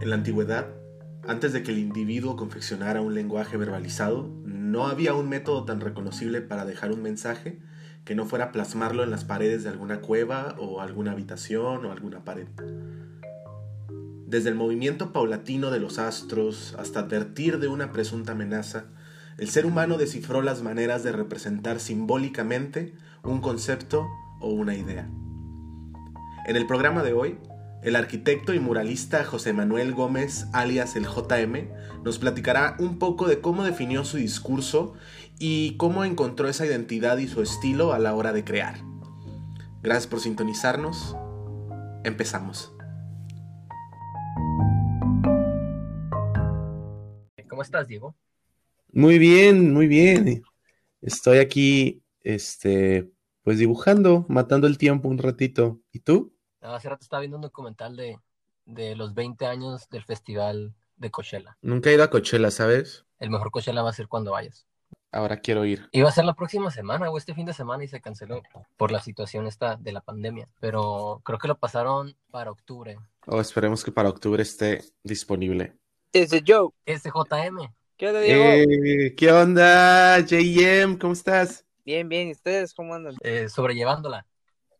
En la antigüedad, antes de que el individuo confeccionara un lenguaje verbalizado, no había un método tan reconocible para dejar un mensaje que no fuera plasmarlo en las paredes de alguna cueva o alguna habitación o alguna pared. Desde el movimiento paulatino de los astros hasta advertir de una presunta amenaza, el ser humano descifró las maneras de representar simbólicamente un concepto o una idea. En el programa de hoy, el arquitecto y muralista José Manuel Gómez, alias el JM, nos platicará un poco de cómo definió su discurso y cómo encontró esa identidad y su estilo a la hora de crear. Gracias por sintonizarnos. Empezamos. ¿Cómo estás, Diego? Muy bien, muy bien. Estoy aquí, este, pues dibujando, matando el tiempo un ratito. ¿Y tú? Hace rato estaba viendo un documental de, de los 20 años del festival de Coachella. Nunca he ido a Coachella, ¿sabes? El mejor Coachella va a ser cuando vayas. Ahora quiero ir. Iba a ser la próxima semana o este fin de semana y se canceló por la situación esta de la pandemia. Pero creo que lo pasaron para octubre. Oh, esperemos que para octubre esté disponible. Ese Joe. Ese JM. ¿Qué onda, Diego? Eh, ¿Qué onda, JM? ¿Cómo estás? Bien, bien. ¿Y ustedes cómo andan? Eh, sobrellevándola.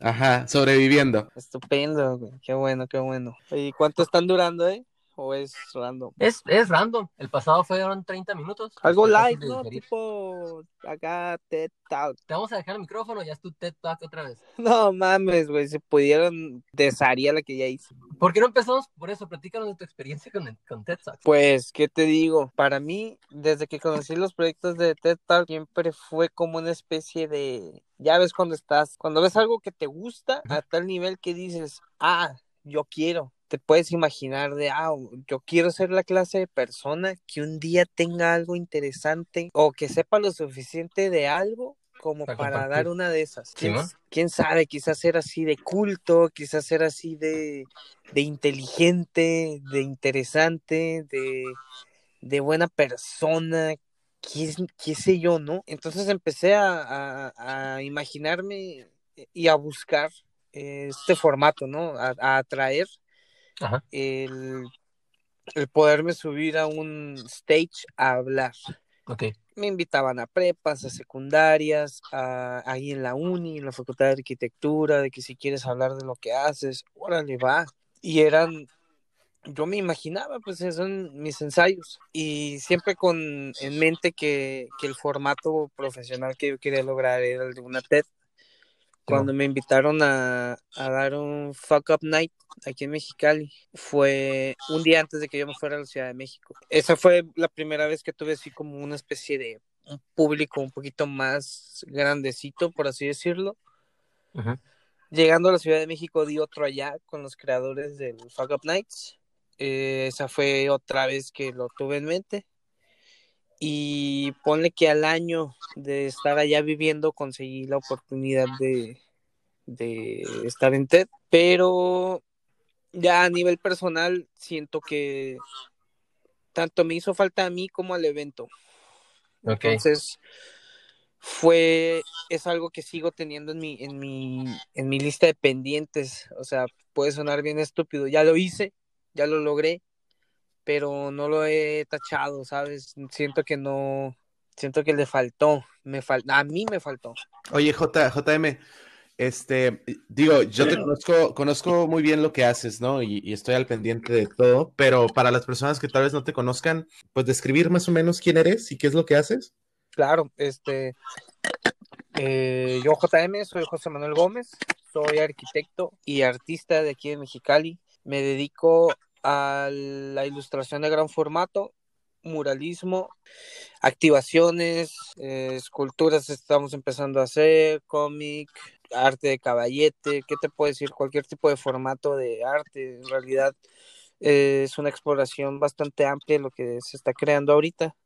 Ajá, sobreviviendo. Estupendo, güey. Qué bueno, qué bueno. ¿Y cuánto están durando, eh? ¿O es random? Es, es random. El pasado fueron 30 minutos. Algo light, ¿no? digerir. Tipo acá TED Talk. Te vamos a dejar el micrófono, ya es tu TED Talk otra vez. No mames, güey. Si pudieron, desharía la que ya hice. ¿Por qué no empezamos por eso? Platícanos de tu experiencia con, con TED Talks. Pues, ¿qué te digo? Para mí, desde que conocí los proyectos de TED Talk, siempre fue como una especie de, ya ves cuando estás, cuando ves algo que te gusta a tal nivel que dices, ah, yo quiero. Te puedes imaginar de, ah, yo quiero ser la clase de persona que un día tenga algo interesante o que sepa lo suficiente de algo como Para dar una de esas. ¿Quién, sabe? Quizás ser así de culto, quizás ser así de, de inteligente, de interesante, de, de buena persona, qué, qué sé yo, ¿no? Entonces empecé a, a- a imaginarme y a buscar eh, este formato, ¿no? A, a atraer Ajá. el, el poderme subir a un stage a hablar. Ok. Me invitaban a prepas, a secundarias, a, ahí en la uni, en la facultad de arquitectura, de que si quieres hablar de lo que haces, órale, va. Y eran, yo me imaginaba, pues son mis ensayos. Y siempre con en mente que, que el formato profesional que yo quería lograr era el de una TED. Cuando me invitaron a, a dar un Fuck Up Night aquí en Mexicali, fue un día antes de que yo me fuera a la Ciudad de México. Esa fue la primera vez que tuve así como una especie de un público un poquito más grandecito, por así decirlo. Llegando a la Ciudad de México di otro allá con los creadores del Fuck Up Nights. Eh, esa fue otra vez que lo tuve en mente. Y ponle que al año de estar allá viviendo conseguí la oportunidad de, de estar en TED. Pero ya a nivel personal siento que tanto me hizo falta a mí como al evento. Entonces fue es algo que sigo teniendo en mi en mi en mi lista de pendientes, o sea, puede sonar bien estúpido, ya lo hice, ya lo logré, pero no lo he tachado, ¿sabes? Siento que no siento que le faltó, me fal a mí me faltó. Oye, J, JM, este, digo, yo te conozco, conozco muy bien lo que haces, ¿no? Y, y estoy al pendiente de todo, pero para las personas que tal vez no te conozcan, pues describir más o menos quién eres y qué es lo que haces. Claro, este eh, yo JM, soy José Manuel Gómez, soy arquitecto y artista de aquí de Mexicali. Me dedico a la ilustración de gran formato, muralismo, activaciones, eh, esculturas estamos empezando a hacer, cómic, arte de caballete, ¿qué te puedo decir? Cualquier tipo de formato de arte, en realidad eh, es una exploración bastante amplia lo que se está creando ahorita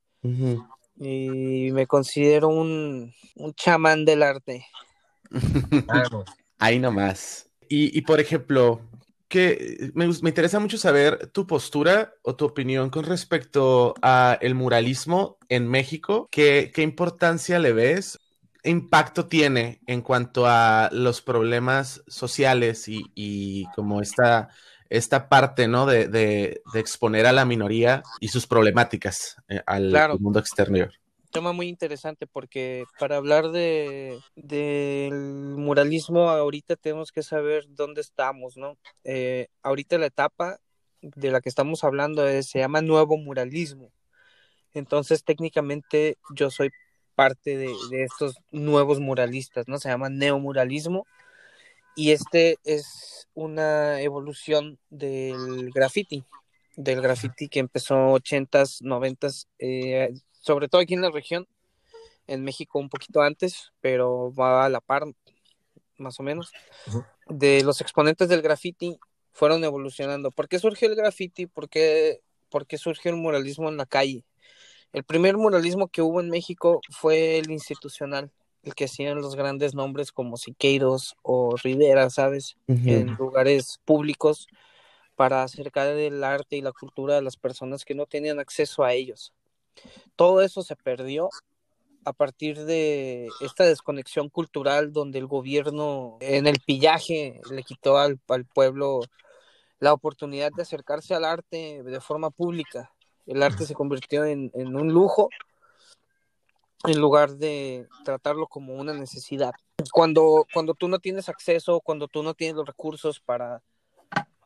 y me considero un, un chamán del arte. Vamos. Ahí nomás. Y, y, por ejemplo, que me, me interesa mucho saber tu postura o tu opinión con respecto a el muralismo en México. ¿Qué, qué importancia le ves? ¿Qué impacto tiene en cuanto a los problemas sociales y, y como esta, esta parte, ¿no? De, de, de exponer a la minoría y sus problemáticas eh, al, Claro. al mundo exterior. Tema muy interesante porque para hablar de del muralismo ahorita tenemos que saber dónde estamos, ¿no? Eh, ahorita la etapa de la que estamos hablando es- se llama nuevo muralismo. Entonces técnicamente yo soy parte de, de estos nuevos muralistas, ¿no? Se llama neomuralismo y este es una evolución del graffiti, del graffiti que empezó 80s, 90s, eh, sobre todo aquí en la región, en México un poquito antes, pero va a la par, más o menos, de los exponentes del graffiti fueron evolucionando. ¿Por qué surgió el graffiti? ¿Por qué, por qué surgió el muralismo en la calle? El primer muralismo que hubo en México fue el institucional, el que hacían los grandes nombres como Siqueiros o Rivera, ¿sabes? En lugares públicos para acercar el arte y la cultura a las personas que no tenían acceso a ellos. Todo eso se perdió a partir de esta desconexión cultural donde el gobierno en el pillaje le quitó al, pueblo la oportunidad de acercarse al arte de forma pública. El arte se convirtió en, en un lujo en lugar de tratarlo como una necesidad. Cuando, cuando tú no tienes acceso, cuando tú no tienes los recursos para,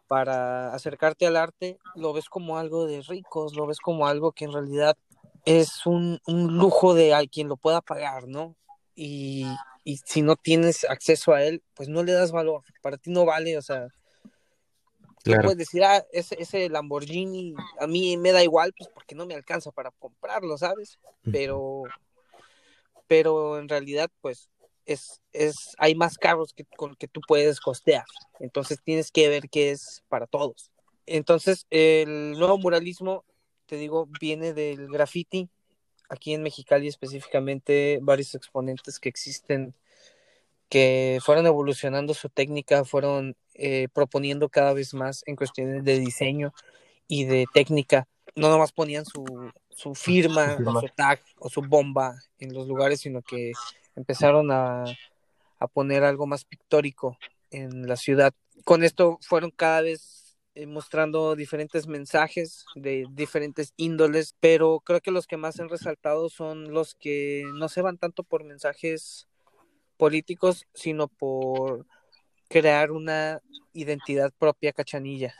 para acercarte al arte, lo ves como algo de ricos, lo ves como algo que en realidad es un, un lujo de a quien lo pueda pagar, ¿no? Y, y si no tienes acceso a él, pues no le das valor, para ti no vale, o sea, Claro. puedes decir, ah, ese, ese Lamborghini a mí me da igual, pues porque no me alcanza para comprarlo, ¿sabes? Pero, pero en realidad, pues, es, es, hay más carros que, con que tú puedes costear, entonces tienes que ver qué es para todos. Entonces, el nuevo muralismo, te digo, viene del graffiti, aquí en Mexicali específicamente, varios exponentes que existen que fueron evolucionando su técnica, fueron eh, proponiendo cada vez más en cuestiones de diseño y de técnica. No nomás ponían su, su firma, o su tag o su bomba en los lugares, sino que empezaron a, a poner algo más pictórico en la ciudad. Con esto fueron cada vez mostrando diferentes mensajes de diferentes índoles, pero creo que los que más han resaltado son los que no se van tanto por mensajes políticos, sino por crear una identidad propia cachanilla.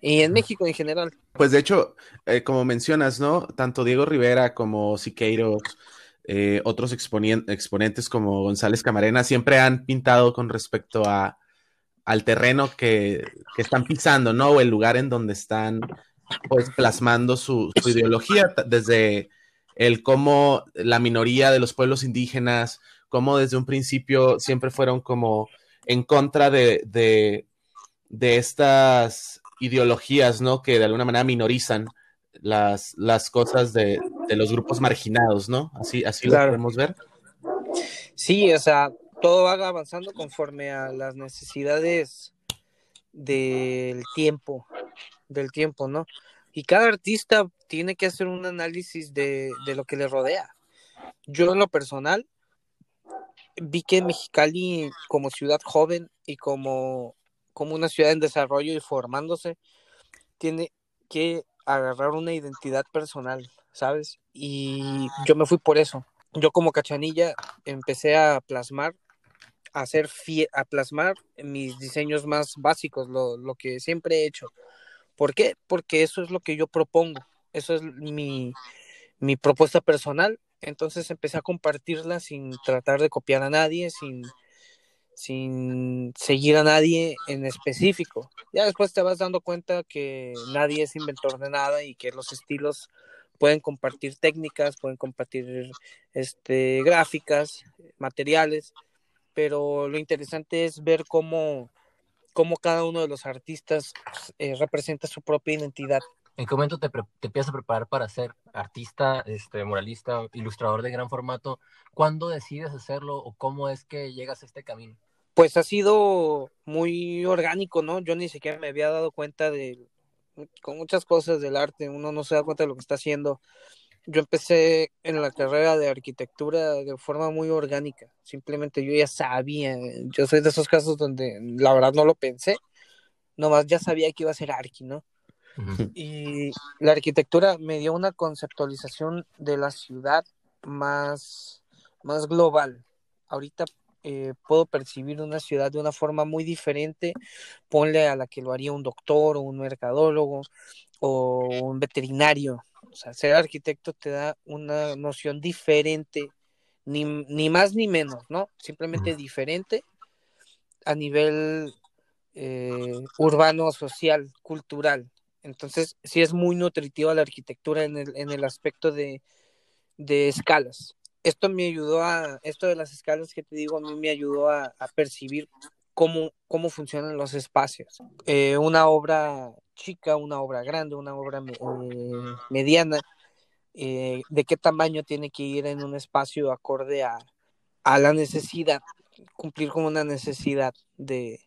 Y en México en general. Pues de hecho, eh, como mencionas, ¿no? Tanto Diego Rivera como Siqueiros, eh, otros exponien- exponentes como González Camarena, siempre han pintado con respecto a, al terreno que, que están pisando, ¿no? O el lugar en donde están, pues, plasmando su, su ideología, desde el cómo la minoría de los pueblos indígenas, cómo desde un principio siempre fueron como en contra de, de, de estas ideologías, ¿no? Que de alguna manera minorizan las, las cosas de, de los grupos marginados, ¿no? Así, así Claro. lo podemos ver. Sí, o sea, todo va avanzando conforme a las necesidades del tiempo, del tiempo, ¿no? Y cada artista tiene que hacer un análisis de, de lo que le rodea. Yo en lo personal vi que Mexicali como ciudad joven y como, como una ciudad en desarrollo y formándose, tiene que agarrar una identidad personal, ¿sabes? Y yo me fui por eso. Yo como cachanilla empecé a plasmar, hacer a plasmar mis diseños más básicos, lo, lo que siempre he hecho. ¿Por qué? Porque eso es lo que yo propongo, eso es mi, mi propuesta personal. Entonces empecé a compartirla sin tratar de copiar a nadie, sin, sin seguir a nadie en específico. Ya después te vas dando cuenta que nadie es inventor de nada y que los estilos pueden compartir técnicas, pueden compartir este, gráficas, materiales, pero lo interesante es ver cómo, cómo cada uno de los artistas eh, representa su propia identidad. ¿En qué momento te, te empiezas a preparar para ser artista, este, muralista, ilustrador de gran formato? ¿Cuándo decides hacerlo o cómo es que llegas a este camino? Pues ha sido muy orgánico, ¿no? Yo ni siquiera me había dado cuenta de, con muchas cosas del arte, uno no se da cuenta de lo que está haciendo. Yo empecé en la carrera de arquitectura de forma muy orgánica, simplemente yo ya sabía, yo soy de esos casos donde la verdad no lo pensé, nomás ya sabía que iba a ser arqui, ¿no? Y la arquitectura me dio una conceptualización de la ciudad más, más global. Ahorita eh, puedo percibir una ciudad de una forma muy diferente, ponle a la que lo haría un doctor o un mercadólogo o un veterinario. O sea, ser arquitecto te da una noción diferente, ni, ni más ni menos, ¿no? Simplemente diferente a nivel eh, urbano, social, cultural. Entonces, sí es muy nutritiva la arquitectura en el, en el aspecto de, de escalas. Esto me ayudó a, esto de las escalas que te digo, a mí me ayudó a, a percibir cómo, cómo funcionan los espacios. Eh, una obra chica, una obra grande, una obra eh, mediana, eh, de qué tamaño tiene que ir en un espacio acorde a, a la necesidad, cumplir como una necesidad de,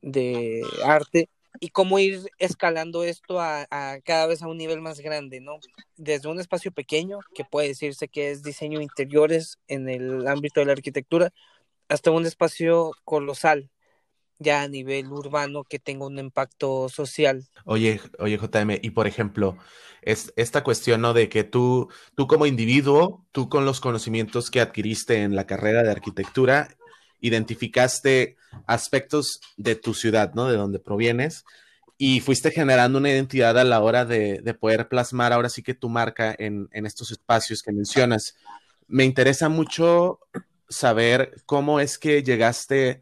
de arte y cómo ir escalando esto a, a, cada vez a un nivel más grande, ¿no? Desde un espacio pequeño, que puede decirse que es diseño interiores en el ámbito de la arquitectura, hasta un espacio colosal, ya a nivel urbano, que tenga un impacto social. Oye, oye, JM, y por ejemplo, es esta cuestión, ¿no? De que tú, tú como individuo, tú con los conocimientos que adquiriste en la carrera de arquitectura, identificaste aspectos de tu ciudad, ¿no? De donde provienes y fuiste generando una identidad a la hora de, de poder plasmar ahora sí que tu marca en, en, estos espacios que mencionas. Me interesa mucho saber cómo es que llegaste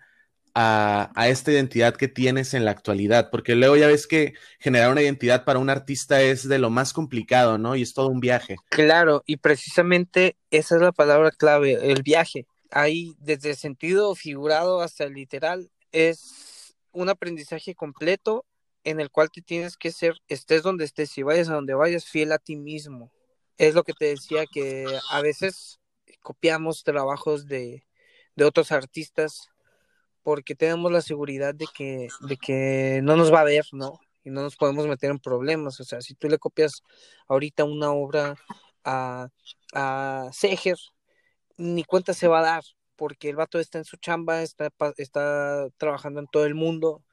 a, a, esta identidad que tienes en la actualidad, porque luego ya ves que generar una identidad para un artista es de lo más complicado, ¿no? Y es todo un viaje. Claro, y precisamente esa es la palabra clave, el viaje ahí desde el sentido figurado hasta el literal es un aprendizaje completo en el cual te tienes que ser, estés donde estés y vayas a donde vayas, fiel a ti mismo. Es lo que te decía que a veces copiamos trabajos de, de otros artistas porque tenemos la seguridad de que, de que no nos va a ver, ¿no? Y no nos podemos meter en problemas. O sea, si tú le copias ahorita una obra a, a Seger, ni cuenta se va a dar, porque el vato está en su chamba, está, está trabajando en todo el mundo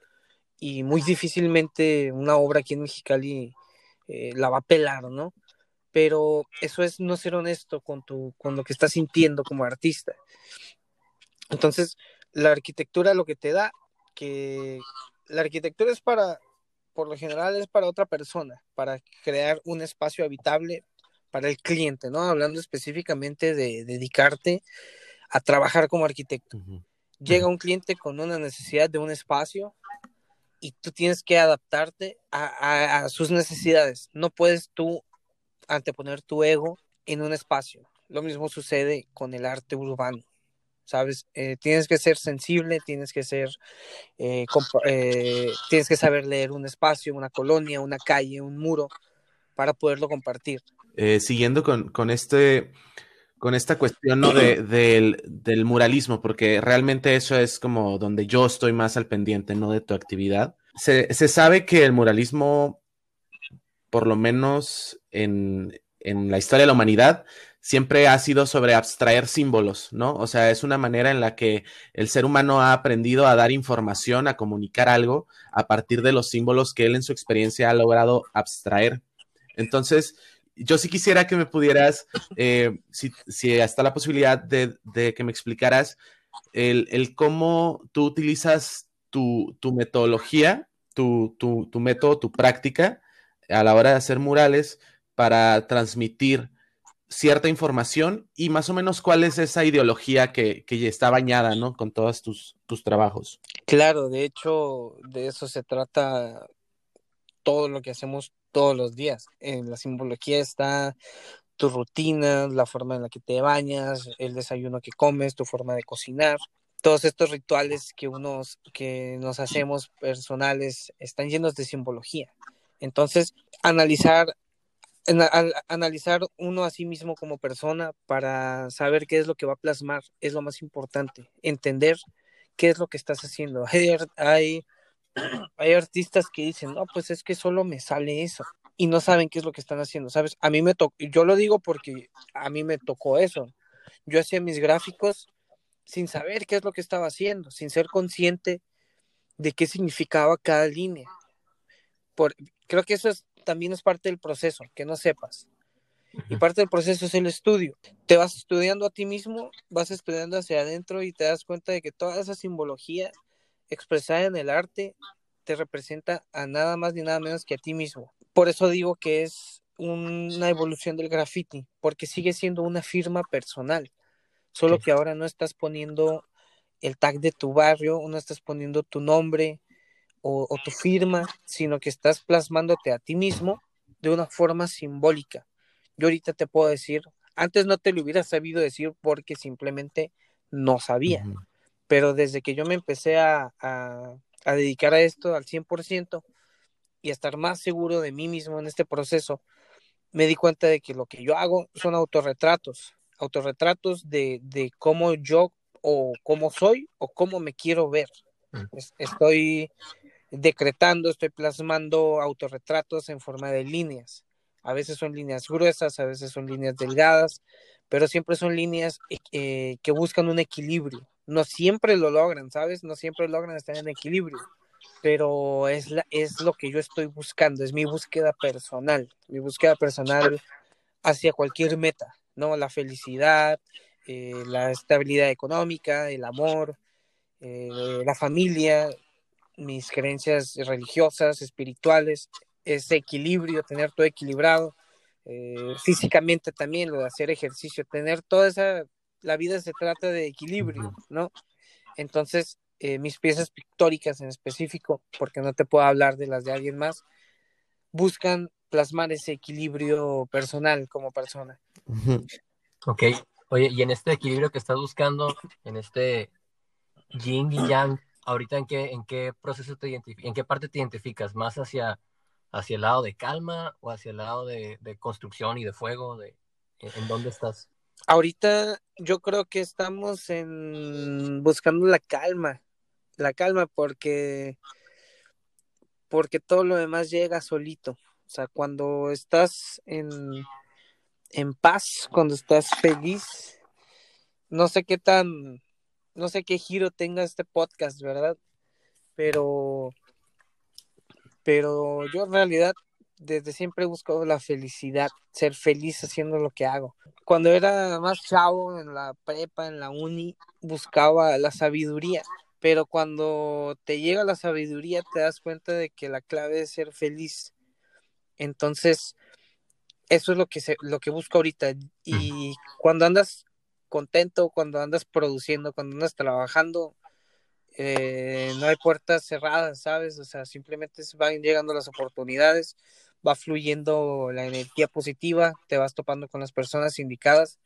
y muy difícilmente una obra aquí en Mexicali eh, la va a pelar, ¿no? Pero eso es no ser honesto con, tu, con lo que estás sintiendo como artista. Entonces, la arquitectura lo que te da, que la arquitectura es para, por lo general es para otra persona, para crear un espacio habitable para el cliente, ¿no? Hablando específicamente de dedicarte a trabajar como arquitecto. Uh -huh. Llega un cliente con una necesidad de un espacio y tú tienes que adaptarte a, a, a sus necesidades. No puedes tú anteponer tu ego en un espacio. Lo mismo sucede con el arte urbano. ¿sabes? Eh, tienes que ser sensible, tienes que ser, eh, eh, tienes que saber leer un espacio, una colonia, una calle, un muro, para poderlo compartir. Siguiendo con, con, este, con esta cuestión ¿no? de, del, del, muralismo, porque realmente eso es como donde yo estoy más al pendiente ¿no? de tu actividad. Se, se sabe que el muralismo, por lo menos en, en, la historia de la humanidad, siempre ha sido sobre abstraer símbolos, ¿no? O sea, es una manera en la que el ser humano ha aprendido a dar información, a comunicar algo a partir de los símbolos que él en su experiencia ha logrado abstraer. Entonces, yo sí quisiera que me pudieras, eh, si, si, está la posibilidad de, de que me explicaras el, el, cómo tú utilizas tu, tu metodología, tu, tu, tu, método, tu práctica a la hora de hacer murales para transmitir cierta información y más o menos cuál es esa ideología que, que está bañada, ¿no? Con todos tus, tus trabajos. Claro, de hecho, de eso se trata todo lo que hacemos todos los días. En la simbología está tu rutina, la forma en la que te bañas, el desayuno que comes, tu forma de cocinar. Todos estos rituales que, unos, que nos hacemos personales están llenos de simbología. Entonces, analizar, en, al, analizar uno a sí mismo como persona para saber qué es lo que va a plasmar es lo más importante. Entender qué es lo que estás haciendo. Hay, hay hay artistas que dicen, no, pues es que solo me sale eso y no saben qué es lo que están haciendo, ¿sabes? A mí me tocó, yo lo digo porque a mí me tocó eso. Yo hacía mis gráficos sin saber qué es lo que estaba haciendo, sin ser consciente de qué significaba cada línea. Por, creo que eso es, también es parte del proceso, que no sepas. Y parte del proceso es el estudio. Te vas estudiando a ti mismo, vas estudiando hacia adentro y te das cuenta de que toda esa simbología expresada en el arte te representa a nada más ni nada menos que a ti mismo. Por eso digo que es una evolución del graffiti, porque sigue siendo una firma personal, solo que ahora no estás poniendo el tag de tu barrio, no estás poniendo tu nombre o, o tu firma, sino que estás plasmándote a ti mismo de una forma simbólica. Yo ahorita te puedo decir, antes no te lo hubiera sabido decir porque simplemente no sabía, pero desde que yo me empecé a, a, dedicar a esto al 100% y a estar más seguro de mí mismo en este proceso, me di cuenta de que lo que yo hago son autorretratos, autorretratos de, de cómo yo o cómo soy o cómo me quiero ver. Estoy decretando, estoy plasmando autorretratos en forma de líneas. A veces son líneas gruesas, a veces son líneas delgadas, pero siempre son líneas eh, que buscan un equilibrio. No siempre lo logran, ¿sabes? No siempre logran estar en equilibrio, pero es, la, es lo que yo estoy buscando, es mi búsqueda personal, mi búsqueda personal hacia cualquier meta, ¿no? La felicidad, eh, la estabilidad económica, el amor, eh, la familia, mis creencias religiosas, espirituales, ese equilibrio, tener todo equilibrado, eh, físicamente también, lo de hacer ejercicio, tener toda esa, la vida se trata de equilibrio, ¿no? Entonces, eh, mis piezas pictóricas en específico, porque no te puedo hablar de las de alguien más, buscan plasmar ese equilibrio personal como persona. Ok, oye, y en este equilibrio que estás buscando, en este yin y yang, ahorita en qué, en qué proceso te identificas, en qué parte te identificas, más hacia hacia el lado de calma o hacia el lado de, construcción y de fuego? De, ¿En dónde estás? Ahorita yo creo que estamos en buscando la calma, la calma porque porque todo lo demás llega solito. O sea, cuando estás en, en paz, cuando estás feliz, no sé qué tan, no sé qué giro tenga este podcast, ¿verdad? Pero pero yo en realidad desde siempre he buscado la felicidad, ser feliz haciendo lo que hago. Cuando era más chavo en la prepa, en la uni, buscaba la sabiduría, pero cuando te llega la sabiduría te das cuenta de que la clave es ser feliz. Entonces, eso es lo que se, lo que busco ahorita y cuando andas contento, cuando andas produciendo, cuando andas trabajando, eh, no hay puertas cerradas, ¿sabes? O sea, simplemente van llegando las oportunidades, va fluyendo la energía positiva, te vas topando con las personas indicadas,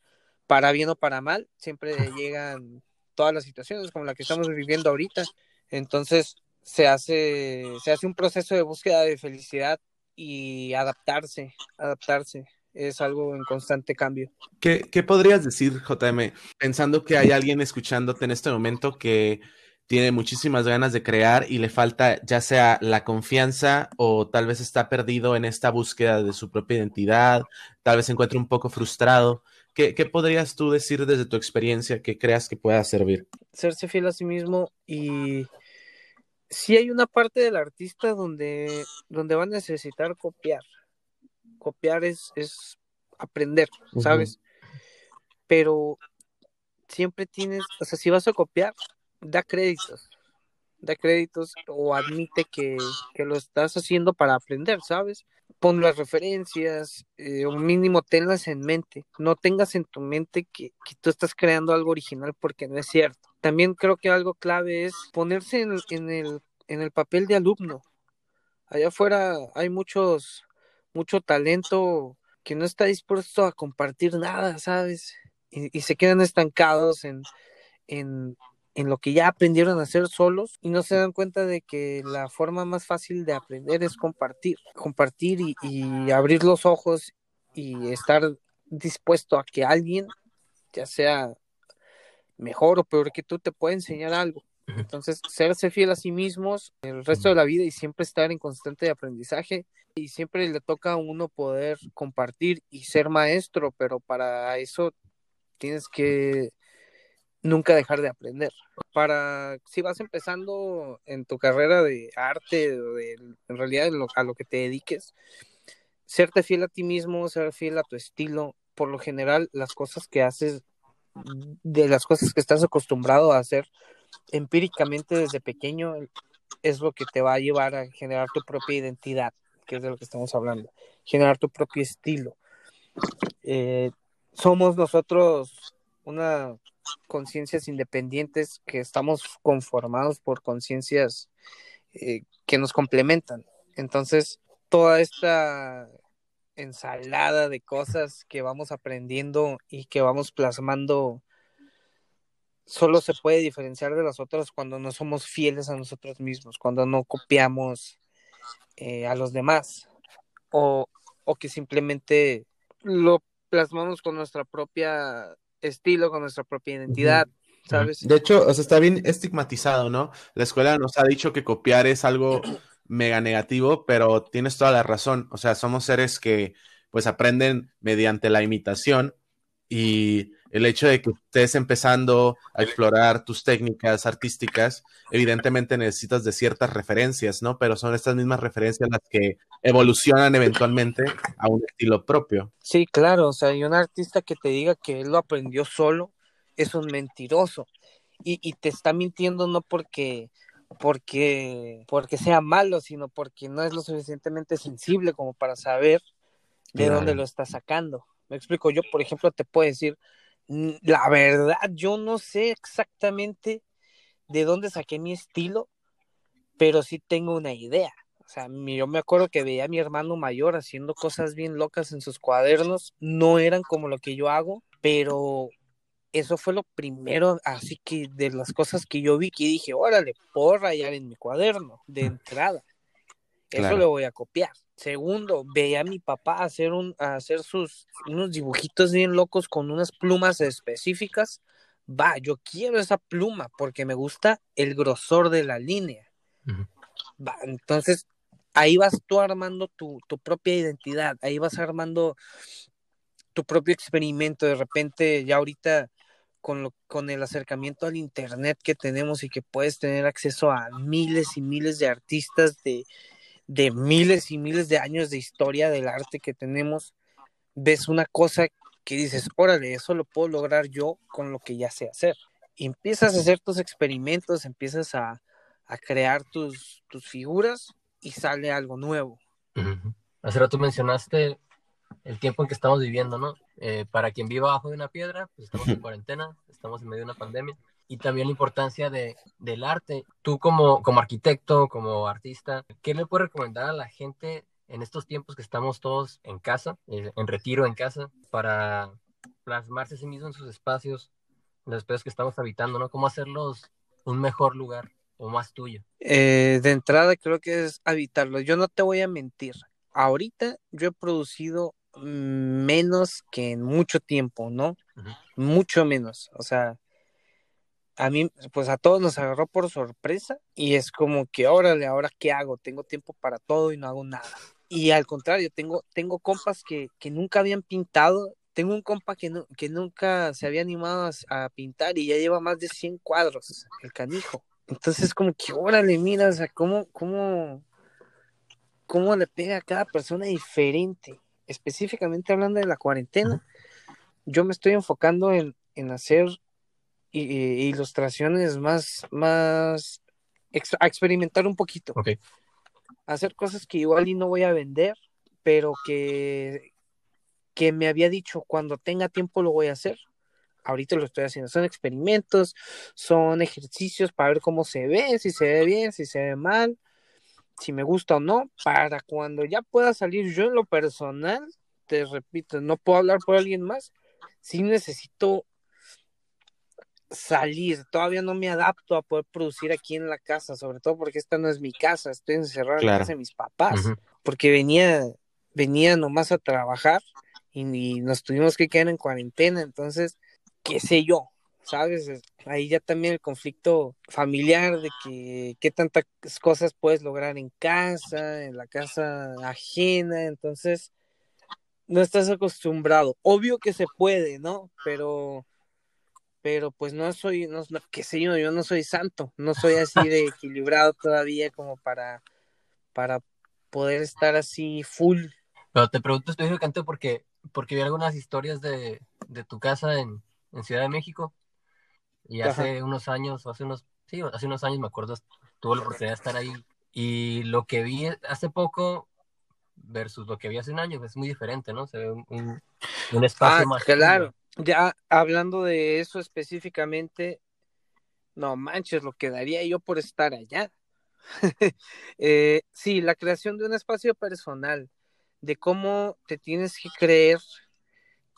para bien o para mal, siempre llegan todas las situaciones como la que estamos viviendo ahorita. Entonces, se hace, se hace un proceso de búsqueda de felicidad y adaptarse, adaptarse es algo en constante cambio. ¿Qué, ¿Qué, podrías decir, JM, pensando que hay alguien escuchándote en este momento que tiene muchísimas ganas de crear y le falta ya sea la confianza o tal vez está perdido en esta búsqueda de su propia identidad, tal vez se encuentre un poco frustrado. ¿Qué, ¿Qué, podrías tú decir desde tu experiencia que creas que pueda servir? Serse fiel a sí mismo y si hay una parte del artista donde, donde va a necesitar copiar. Copiar es, es aprender, ¿sabes? Pero siempre tienes, o sea, si vas a copiar, da créditos, da créditos o admite que, lo estás haciendo para aprender, ¿sabes? Pon las referencias, eh, o mínimo tenlas en mente. No tengas en tu mente que, tú estás creando algo original porque no es cierto. También creo que algo clave es ponerse en, en, el, en el papel de alumno. Allá afuera hay muchos, mucho talento que no está dispuesto a compartir nada, ¿sabes? Y, y se quedan estancados en, en, en lo que ya aprendieron a hacer solos y no se dan cuenta de que la forma más fácil de aprender es compartir, compartir y, abrir los ojos y estar dispuesto a que alguien, ya sea mejor o peor que tú, te pueda enseñar algo. Entonces, serse fiel a sí mismos el resto de la vida y siempre estar en constante aprendizaje y siempre le toca a uno poder compartir y ser maestro, pero para eso tienes que nunca dejar de aprender. Para si vas empezando en tu carrera de arte, o de, en realidad a lo que te dediques, serte fiel a ti mismo, ser fiel a tu estilo. Por lo general, las cosas que haces, de las cosas que estás acostumbrado a hacer empíricamente desde pequeño, es lo que te va a llevar a generar tu propia identidad, que es de lo que estamos hablando, generar tu propio estilo. Eh, somos nosotros una conciencias independientes que estamos conformados por conciencias eh, que nos complementan. Entonces, toda esta ensalada de cosas que vamos aprendiendo y que vamos plasmando solo se puede diferenciar de las otras cuando no somos fieles a nosotros mismos, cuando no copiamos eh, a los demás o, o que simplemente lo plasmamos con nuestra propia estilo, con nuestra propia identidad, ¿sabes? De hecho, o sea, está bien estigmatizado, ¿no? La escuela nos ha dicho que copiar es algo mega negativo, pero tienes toda la razón. O sea, somos seres que pues aprenden mediante la imitación y el hecho de que estés empezando a explorar tus técnicas artísticas, evidentemente necesitas de ciertas referencias, ¿no? Pero son estas mismas referencias las que evolucionan eventualmente a un estilo propio. Sí, claro, o sea, y un artista que te diga que él lo aprendió solo es un mentiroso y, y te está mintiendo no porque porque porque sea malo, sino porque no es lo suficientemente sensible como para saber de Claro. dónde lo está sacando. Me explico, yo por ejemplo te puedo decir, la verdad, yo no sé exactamente de dónde saqué mi estilo, pero sí tengo una idea. O sea, yo me acuerdo que veía a mi hermano mayor haciendo cosas bien locas en sus cuadernos, no eran como lo que yo hago, pero eso fue lo primero, así que de las cosas que yo vi que dije, órale, puedo rayar en mi cuaderno de entrada. Eso Claro. lo voy a copiar. Segundo, veía a mi papá hacer un, hacer sus unos dibujitos bien locos con unas plumas específicas. Va, yo quiero esa pluma porque me gusta el grosor de la línea. Va, entonces ahí vas tú armando tu, tu propia identidad, ahí vas armando tu propio experimento. De repente, ya ahorita con, lo, con el acercamiento al internet que tenemos y que puedes tener acceso a miles y miles de artistas de, de miles y miles de años de historia del arte que tenemos, ves una cosa que dices, órale, eso lo puedo lograr yo con lo que ya sé hacer. Y empiezas a hacer tus experimentos, empiezas a, a crear tus, tus figuras y sale algo nuevo. Ujú. Hace rato mencionaste el tiempo en que estamos viviendo, ¿no? Eh, para quien viva bajo de una piedra, pues estamos en cuarentena, estamos en medio de una pandemia. Y también la importancia de, del arte. Tú como, como arquitecto, como artista, ¿qué le puedes recomendar a la gente en estos tiempos que estamos todos en casa, eh, en retiro en casa, para plasmarse a sí mismo en sus espacios, en los espacios que estamos habitando, ¿no? ¿Cómo hacerlos un mejor lugar o más tuyo? Eh, de entrada creo que es habitarlo. Yo no te voy a mentir. Ahorita yo he producido menos que en mucho tiempo, ¿no? Mucho menos. O sea, a mí, pues a todos nos agarró por sorpresa y es como que, órale, ahora qué hago? Tengo tiempo para todo y no hago nada. Y al contrario, tengo, tengo compas que, que nunca habían pintado. Tengo un compa que, nu- que nunca se había animado a, pintar y ya lleva más de 100 cuadros, el canijo. Entonces, como que, órale, mira, o sea, cómo, cómo, cómo le pega a cada persona diferente. Específicamente hablando de la cuarentena, yo me estoy enfocando en, en hacer ilustraciones más, más, a experimentar un poquito. Ok. Hacer cosas que igual y no voy a vender, pero que, que me había dicho cuando tenga tiempo lo voy a hacer. Ahorita lo estoy haciendo. Son experimentos, son ejercicios para ver cómo se ve, si se ve bien, si se ve mal, si me gusta o no, para cuando ya pueda salir yo en lo personal, te repito, no puedo hablar por alguien más, sí necesito salir, todavía no me adapto a poder producir aquí en la casa, sobre todo porque esta no es mi casa, estoy encerrado en la Claro. casa de mis papás, porque venía, venía nomás a trabajar y, y nos tuvimos que quedar en cuarentena, entonces, qué sé yo, ¿sabes? Es- Ahí ya también el conflicto familiar de que qué tantas cosas puedes lograr en casa, en la casa ajena, entonces no estás acostumbrado. Obvio que se puede, ¿no? Pero pero pues no soy, no, qué sé yo, yo no soy santo, no soy así de equilibrado todavía como para, para poder estar así full. Pero te pregunto específicamente porque, porque vi algunas historias de, de tu casa en, en Ciudad de México y hace unos años, hace unos, sí, hace unos años me acuerdo, tuve la oportunidad de estar ahí y lo que vi hace poco versus lo que vi hace un año es muy diferente, ¿no? Se ve un, un, espacio ah, más. Claro, ya hablando de eso específicamente, no manches, lo que daría yo por estar allá. eh, sí, la creación de un espacio personal, de cómo te tienes que creer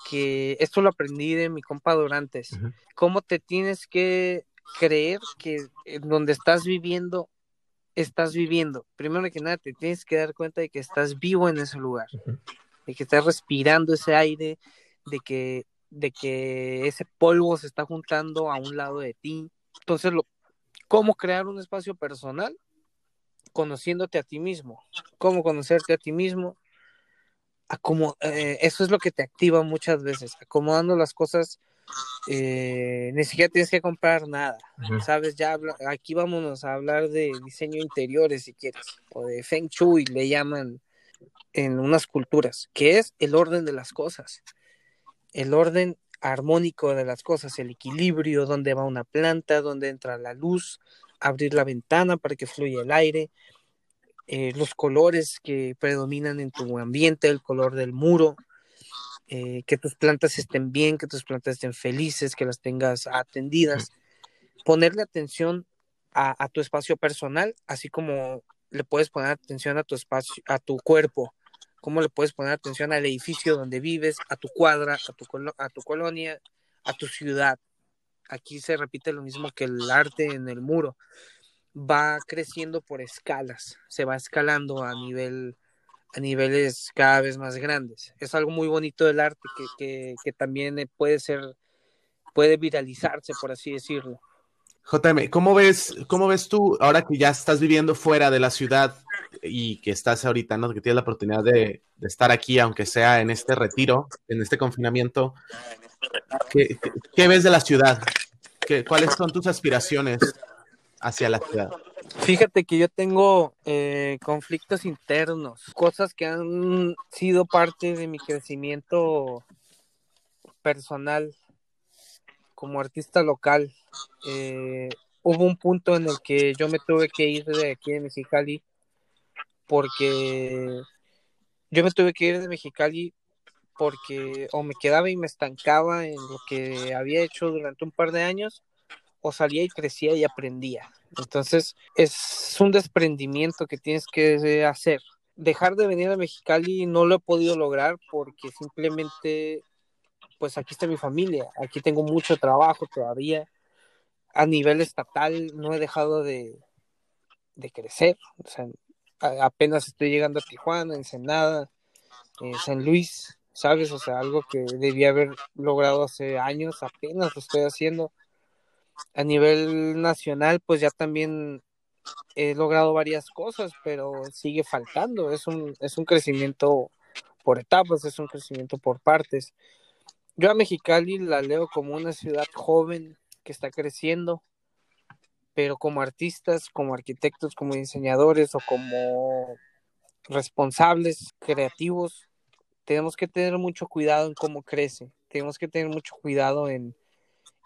que esto lo aprendí de mi compa Durantes, cómo te tienes que creer que donde estás viviendo estás viviendo. Primero que nada, te tienes que dar cuenta de que estás vivo en ese lugar, de que estás respirando ese aire, de que, de que ese polvo se está juntando a un lado de ti. Entonces, lo, ¿cómo crear un espacio personal? Conociéndote a ti mismo. ¿Cómo conocerte a ti mismo? Eh, eso es lo que te activa muchas veces, acomodando las cosas eh, ni siquiera tienes que comprar nada, ¿sabes? Ya aquí vámonos a hablar de diseño interiores si quieres, o de Feng Shui le llaman en unas culturas, que es el orden de las cosas, el orden armónico de las cosas, el equilibrio, donde va una planta, donde entra la luz, abrir la ventana para que fluya el aire, eh, los colores que predominan en tu ambiente, el color del muro, eh, que tus plantas estén bien, que tus plantas estén felices, que las tengas atendidas. Ponerle atención a, tu espacio personal, así como le puedes poner atención a tu espacio, a tu cuerpo, cómo le puedes poner atención al edificio donde vives, a tu cuadra, a tu, a tu colonia, a tu ciudad. Aquí se repite lo mismo que el arte en el muro. Va creciendo por escalas, se va escalando a nivel a niveles cada vez más grandes. Es algo muy bonito del arte que, también puede ser, puede viralizarse, por así decirlo. JM, ¿cómo ves, ¿cómo ves tú, ahora que ya estás viviendo fuera de la ciudad y que estás ahorita, ¿no? que tienes la oportunidad de, estar aquí, aunque sea en este retiro, en este confinamiento, ¿qué, ves de la ciudad? ¿Qué, ¿Cuáles son tus aspiraciones hacia la ciudad? Fíjate que yo tengo eh, conflictos internos, cosas que han sido parte de mi crecimiento personal como artista local. Eh, hubo un punto en el que yo me tuve que ir de aquí de Mexicali porque yo me tuve que ir de Mexicali porque o me quedaba y me estancaba en lo que había hecho durante un par de años o salía y crecía y aprendía. Entonces, es un desprendimiento que tienes que hacer. Dejar de venir a Mexicali no lo he podido lograr porque simplemente, pues aquí está mi familia, aquí tengo mucho trabajo todavía. A nivel estatal no he dejado de, de crecer. O sea, apenas estoy llegando a Tijuana, Ensenada, eh, San Luis, ¿sabes? O sea, algo que debía haber logrado hace años, apenas lo estoy haciendo a nivel nacional, pues ya también he logrado varias cosas, pero sigue faltando. Es un, es un crecimiento por etapas, es un crecimiento por partes. Yo a Mexicali la leo como una ciudad joven que está creciendo, pero como artistas, como arquitectos, como diseñadores o como responsables creativos, tenemos que tener mucho cuidado en cómo crece, tenemos que tener mucho cuidado en,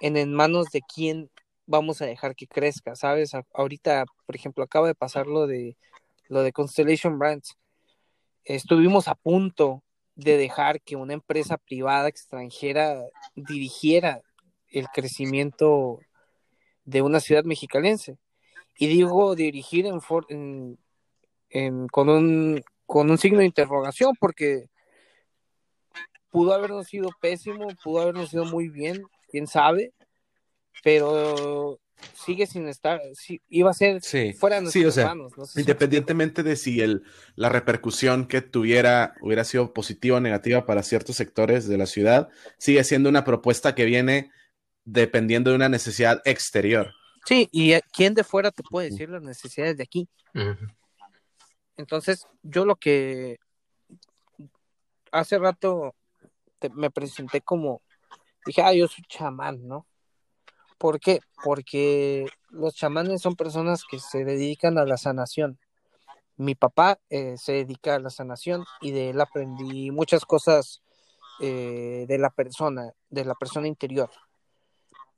en, manos de quién vamos a dejar que crezca, ¿sabes? ahorita, por ejemplo, acaba de pasar lo de lo de Constellation Brands. Estuvimos a punto de dejar que una empresa privada extranjera dirigiera el crecimiento de una ciudad mexicalense. Y digo dirigir en, en, con, un, con un signo de interrogación porque pudo habernos sido pésimo, pudo habernos sido muy bien, quién sabe, pero sigue sin estar, iba a ser fuera de nuestras manos. independientemente de si el, la repercusión que tuviera hubiera sido positiva o negativa para ciertos sectores de la ciudad, sigue siendo una propuesta que viene dependiendo de una necesidad exterior. Sí, y quién de fuera te puede decir las necesidades de aquí. Entonces, yo lo que hace rato me presenté como dije, ah, yo soy chamán, ¿no? ¿Por qué? Porque los chamanes son personas que se dedican a la sanación. Mi papá eh, se dedica a la sanación y de él aprendí muchas cosas eh, de la persona, de la persona interior.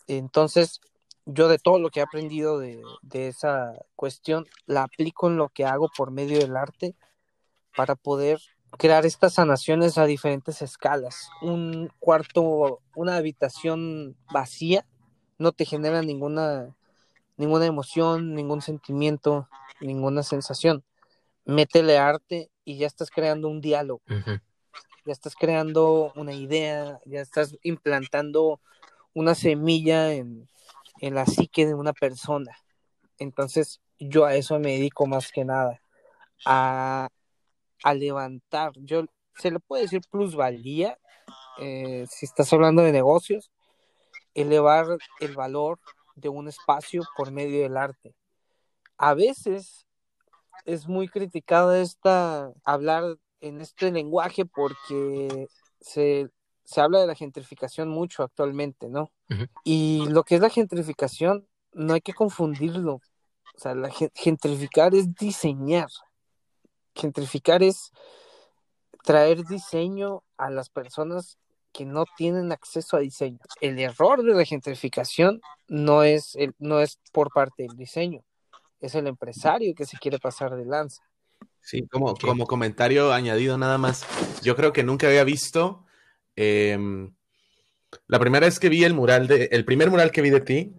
Entonces, yo de todo lo que he aprendido de, de esa cuestión, la aplico en lo que hago por medio del arte para poder crear estas sanaciones a diferentes escalas. Un cuarto, una habitación vacía no te genera ninguna, ninguna emoción, ningún sentimiento, ninguna sensación. Métele arte y ya estás creando un diálogo, ya estás creando una idea, ya estás implantando una semilla en, en la psique de una persona. Entonces, yo a eso me dedico más que nada, a, a levantar, yo se le puede decir plusvalía, eh, si estás hablando de negocios, elevar el valor de un espacio por medio del arte. A veces es muy criticada esta hablar en este lenguaje porque se, se habla de la gentrificación mucho actualmente, ¿no? Y lo que es la gentrificación no hay que confundirlo. O sea, la gen- gentrificar es diseñar. Gentrificar es traer diseño a las personas que no tienen acceso a diseño. El error de la gentrificación no es, el, no es por parte del diseño, es el empresario que se quiere pasar de lanza. Sí, como, como comentario añadido nada más, yo creo que nunca había visto, em, la primera vez que vi el mural, de, el primer mural que vi de ti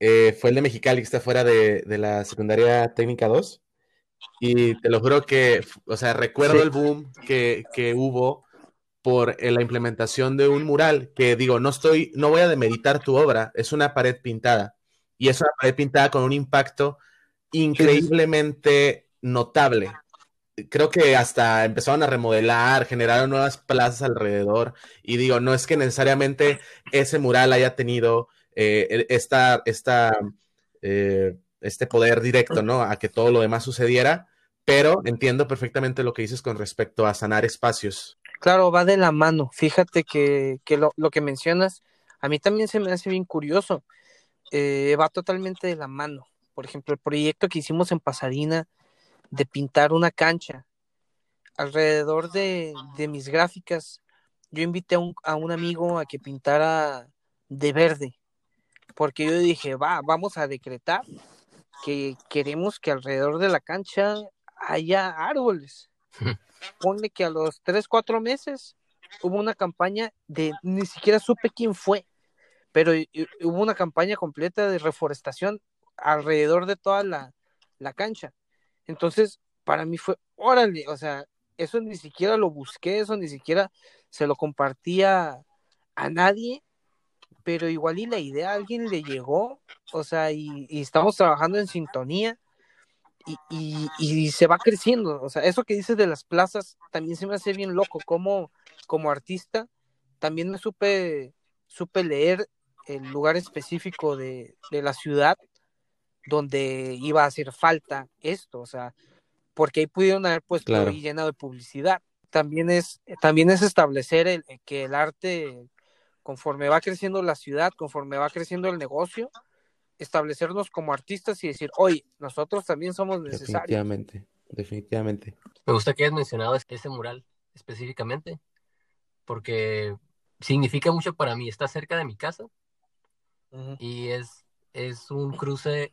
eh, fue el de Mexicali, que está fuera de, de la secundaria técnica 2, y te lo juro que, o sea, recuerdo Sí. el boom que, que hubo por eh, la implementación de un mural, que digo, no estoy, no voy a demeritar tu obra, es una pared pintada, y es una pared pintada con un impacto increíblemente notable creo que hasta empezaron a remodelar, generaron nuevas plazas alrededor. Y digo, no es que necesariamente ese mural haya tenido eh, esta, esta, eh, este poder directo, ¿no? A que todo lo demás sucediera, pero entiendo perfectamente lo que dices con respecto a sanar espacios. Claro, va de la mano. Fíjate que, que lo, que mencionas, a mí también se me hace bien curioso. Eh, va totalmente de la mano. Por ejemplo, el proyecto que hicimos en Pasadena de pintar una cancha alrededor de, de mis gráficas, yo invité a un, a un amigo a que pintara de verde, porque yo dije, va, vamos a decretar que queremos que alrededor de la cancha haya árboles. Ponle que a los 3, 4 meses hubo una campaña de, ni siquiera supe quién fue, pero hubo una campaña completa de reforestación alrededor de toda la, la cancha. Entonces, para mí fue, órale, o sea, eso ni siquiera lo busqué, eso ni siquiera se lo compartía a nadie, pero igual y la idea a alguien le llegó, o sea, y estamos trabajando en sintonía y, y, y se va creciendo, o sea, eso que dices de las plazas también se me hace bien loco, como, como artista, también me supe, supe leer el lugar específico de, de la ciudad donde iba a hacer falta esto, o sea, porque ahí pudieron haber puesto Claro. y llenado de publicidad. También es, también es establecer el, que el arte, conforme va creciendo la ciudad, conforme va creciendo el negocio, establecernos como artistas y decir, oye, nosotros también somos necesarios. Definitivamente, definitivamente. Me gusta que hayas mencionado es- ese mural específicamente, porque significa mucho para mí. Está cerca de mi casa y es, es un cruce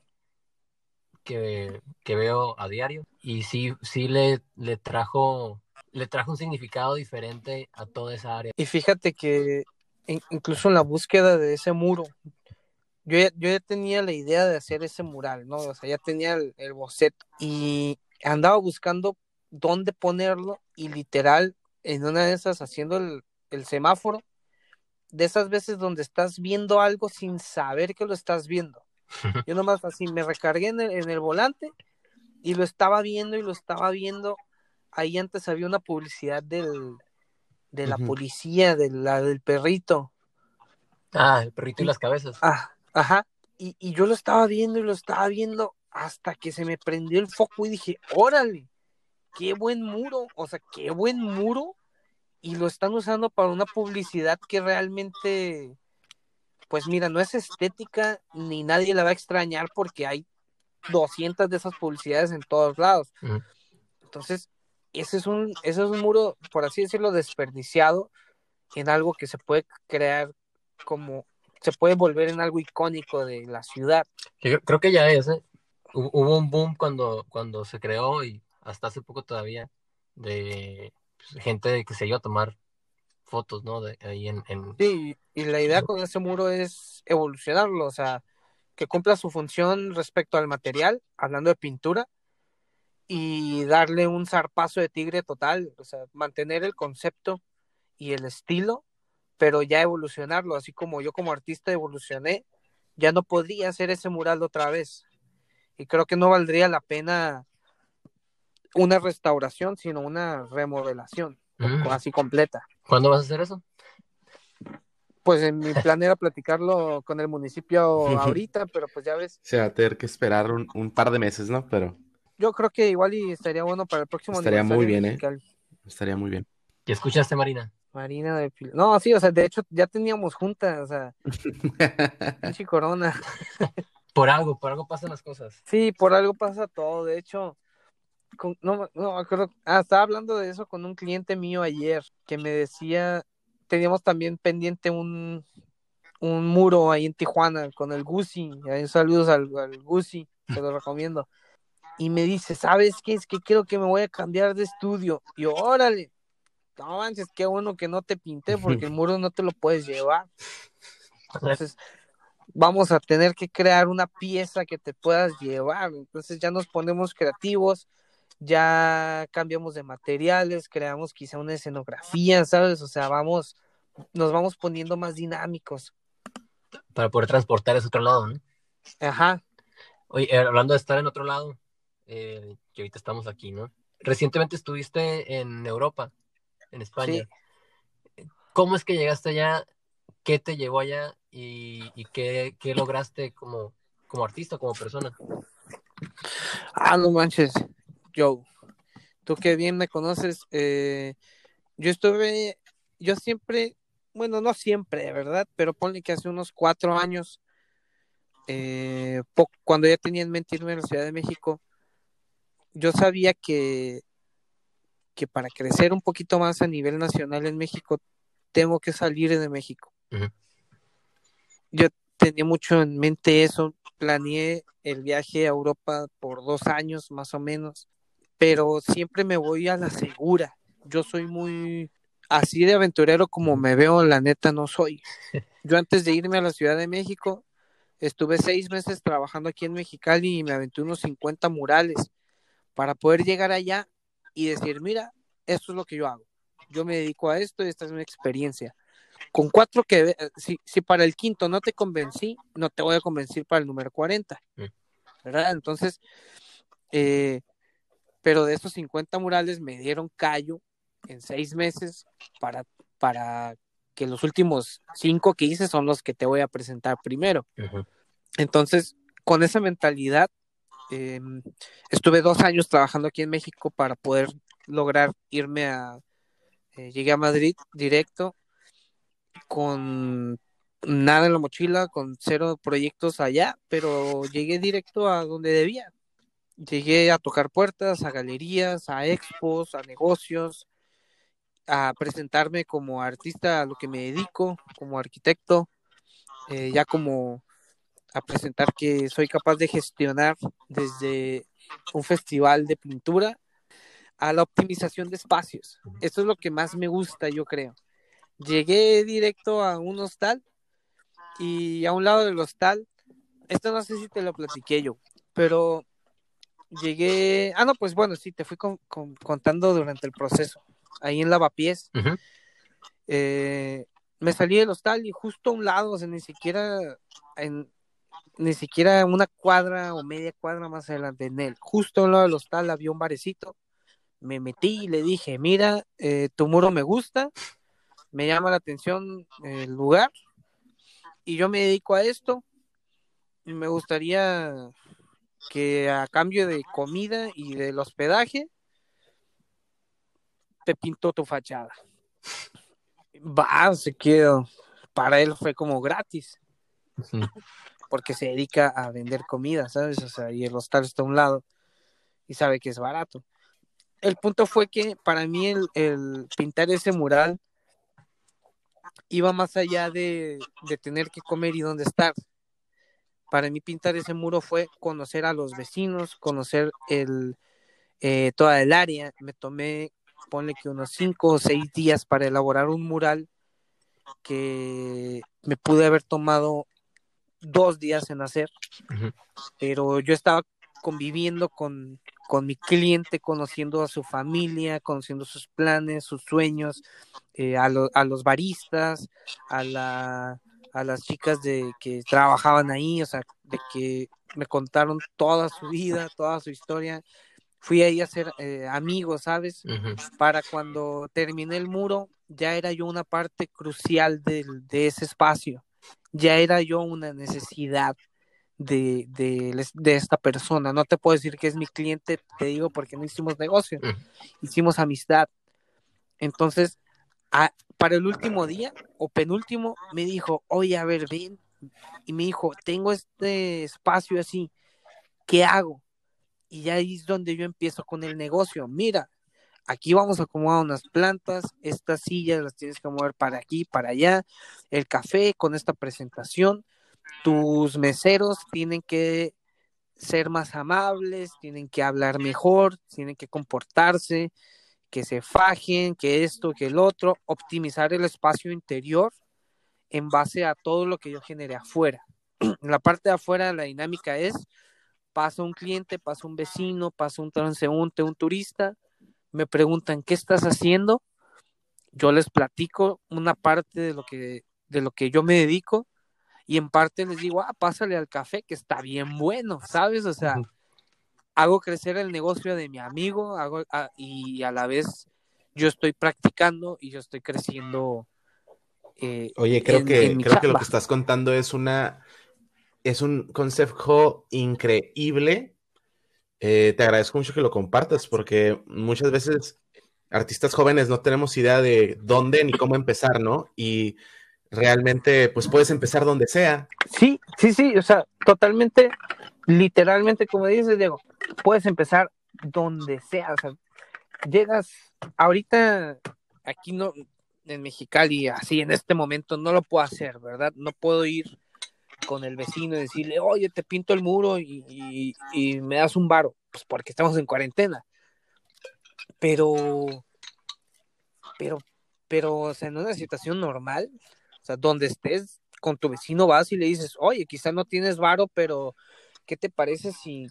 que, que veo a diario y sí, sí le, le trajo le trajo un significado diferente a toda esa área. Y fíjate que in- incluso en la búsqueda de ese muro, yo ya, yo ya tenía la idea de hacer ese mural, ¿no? O sea, ya tenía el, el boceto y andaba buscando dónde ponerlo y literal en una de esas haciendo el, el semáforo, de esas veces donde estás viendo algo sin saber que lo estás viendo. Yo nomás así me recargué en el, en el volante y lo estaba viendo y lo estaba viendo. Ahí antes había una publicidad del, de la policía, de la del perrito. Ah, el perrito y las cabezas. Ah, ajá. Y, y yo lo estaba viendo y lo estaba viendo hasta que se me prendió el foco y dije, órale, qué buen muro, o sea, qué buen muro. Y lo están usando para una publicidad que realmente pues mira, no es estética ni nadie la va a extrañar porque hay 200 de esas publicidades en todos lados. Entonces, ese es un, ese es un muro, por así decirlo, desperdiciado en algo que se puede crear como, se puede volver en algo icónico de la ciudad. Yo creo, que ya es, ¿eh? Hu- Hubo un boom cuando, cuando se creó y hasta hace poco todavía de pues, gente que se iba a tomar fotos, ¿no? De ahí en, en- Sí, y la idea con ese muro es evolucionarlo, o sea, que cumpla su función respecto al material, hablando de pintura, y darle un zarpazo de tigre total, o sea, mantener el concepto y el estilo, pero ya evolucionarlo, así como yo como artista evolucioné, ya no podría hacer ese mural otra vez. Y creo que no valdría la pena una restauración, sino una remodelación, Mm. así completa. ¿Cuándo vas a hacer eso? Pues en mi plan era platicarlo con el municipio ahorita, pero pues ya ves, Se va a tener que esperar un, un par de meses, ¿no? Pero yo creo que igual y estaría bueno para el próximo Estaría muy bien, ¿eh? estaría muy bien. ¿Y escuchaste, Marina? Marina de Pil- No, sí, o sea, de hecho ya teníamos juntas, o sea, pinche corona. Por algo, por algo pasan las cosas. Sí, por algo pasa todo, de hecho, con- no, no me acuerdo, ah, estaba hablando de eso con un cliente mío ayer, que me decía, teníamos también pendiente un, un muro ahí en Tijuana con el Gucci, ahí saludos al, al Gucci, se lo recomiendo. Y me dice, ¿sabes qué? Es que creo que me voy a cambiar de estudio. Y yo, órale, no manches, qué bueno que no te pinté porque el muro no te lo puedes llevar. Entonces, vamos a tener que crear una pieza que te puedas llevar. Entonces ya nos ponemos creativos, ya cambiamos de materiales, creamos quizá una escenografía, ¿sabes? O sea, vamos, nos vamos poniendo más dinámicos. Para poder transportar ese otro lado, ¿no? Ajá. Oye, eh, hablando de estar en otro lado, eh, que ahorita estamos aquí, ¿no? Recientemente estuviste en Europa, en España. ¿Cómo es que llegaste allá? ¿Qué te llevó allá? ¿Y, y qué, qué lograste como, como artista, como persona? Ah, no manches, Joe. Tú que bien me conoces, eh, yo estuve, yo siempre, bueno, no siempre, ¿verdad? Pero ponle que hace unos cuatro años, eh, cuando ya tenía en mente irme a la Ciudad de México, yo sabía que, que para crecer un poquito más a nivel nacional en México, tengo que salir de México. Yo tenía mucho en mente eso, planeé el viaje a Europa por dos años más o menos, pero siempre me voy a la segura. Yo soy muy así de aventurero como me veo, la neta no soy. Yo antes de irme a la Ciudad de México, estuve seis meses trabajando aquí en Mexicali y me aventé unos 50 murales para poder llegar allá y decir, mira, esto es lo que yo hago. Yo me dedico a esto y esta es mi experiencia. Con cuatro que, ve- si, si para el quinto no te convencí, no te voy a convencer para el número 40. Mm. ¿Verdad? Entonces, eh, pero de esos 50 murales me dieron callo en seis meses para, para que los últimos cinco que hice son los que te voy a presentar primero. Entonces, con esa mentalidad, eh, estuve dos años trabajando aquí en México para poder lograr irme a... eh, llegué a Madrid directo con nada en la mochila, con cero proyectos allá, pero llegué directo a donde debía. Llegué a tocar puertas, a galerías, a expos, a negocios, a presentarme como artista a lo que me dedico, como arquitecto, eh, ya como a presentar que soy capaz de gestionar desde un festival de pintura a la optimización de espacios. Esto es lo que más me gusta, yo creo. Llegué directo a un hostal y a un lado del hostal, esto no sé si te lo platiqué yo, pero llegué, ah no, pues bueno, sí, te fui con- con- contando durante el proceso, ahí en Lavapiés, eh, me salí del hostal y justo a un lado, o sea, ni siquiera en, ni siquiera una cuadra o media cuadra más adelante en él, justo un lado del hostal había un barecito, me metí y le dije, mira, eh, tu muro me gusta, me llama la atención el lugar y yo me dedico a esto y me gustaría que a cambio de comida y del hospedaje te pinto tu fachada. Va, se quedó. Para él fue como gratis. Porque se dedica a vender comida, ¿sabes? O sea, y el hostal está a un lado y sabe que es barato. El punto fue que para mí el, pintar ese mural iba más allá de, de tener que comer y dónde estar. Para mí pintar ese muro fue conocer a los vecinos, conocer el, eh, toda el área. Me tomé, ponle que unos cinco o seis días para elaborar un mural que me pude haber tomado dos días en hacer, pero yo estaba conviviendo con, con mi cliente, conociendo a su familia, conociendo sus planes, sus sueños, eh, a, lo- a los baristas, a, la, a las chicas de que trabajaban ahí, o sea, de que me contaron toda su vida, toda su historia. Fui ahí a ser eh, amigos, ¿sabes? Para cuando terminé el muro, ya era yo una parte crucial de ese espacio, ya era yo una necesidad de, de, de esta persona. No te puedo decir que es mi cliente, te digo porque no hicimos negocio, Ujú. hicimos amistad. Entonces, a- para el último día o penúltimo, me dijo, oye, a ver, ven. Y me dijo, tengo este espacio así, ¿qué hago? Y ya ahí es donde yo empiezo con el negocio. Mira, aquí vamos a acomodar unas plantas, estas sillas las tienes que mover para aquí, para allá, el café con esta presentación, tus meseros tienen que ser más amables, tienen que hablar mejor, tienen que comportarse, que se fajen, que esto, que el otro, optimizar el espacio interior en base a todo lo que yo generé afuera. La parte de afuera la dinámica es, pasa un cliente, pasa un vecino, pasa un transeúnte, un turista, me preguntan qué estás haciendo, yo les platico una parte de lo que de lo que yo me dedico y en parte les digo, ah, pásale al café que está bien bueno, ¿sabes? O sea, hago crecer el negocio de mi amigo hago, a- y a la vez yo estoy practicando y yo estoy creciendo. eh, Oye, creo en- que, en creo que lo que estás contando es una, es un concepto increíble. Eh, te agradezco mucho que lo compartas porque muchas veces artistas jóvenes no tenemos idea de dónde ni cómo empezar, ¿no? Y realmente, pues puedes empezar donde sea. Sí, sí, sí, o sea, totalmente, literalmente, como dices, Diego, puedes empezar donde sea, o sea, llegas ahorita aquí no, en Mexicali, así en este momento no lo puedo hacer, ¿verdad? No puedo ir con el vecino y decirle, oye, te pinto el muro y, y- y me das un varo, pues porque estamos en cuarentena. Pero, pero, pero, o sea, en una situación normal, o sea, donde estés con tu vecino vas y le dices, oye, quizá no tienes varo, pero ¿qué te parece si,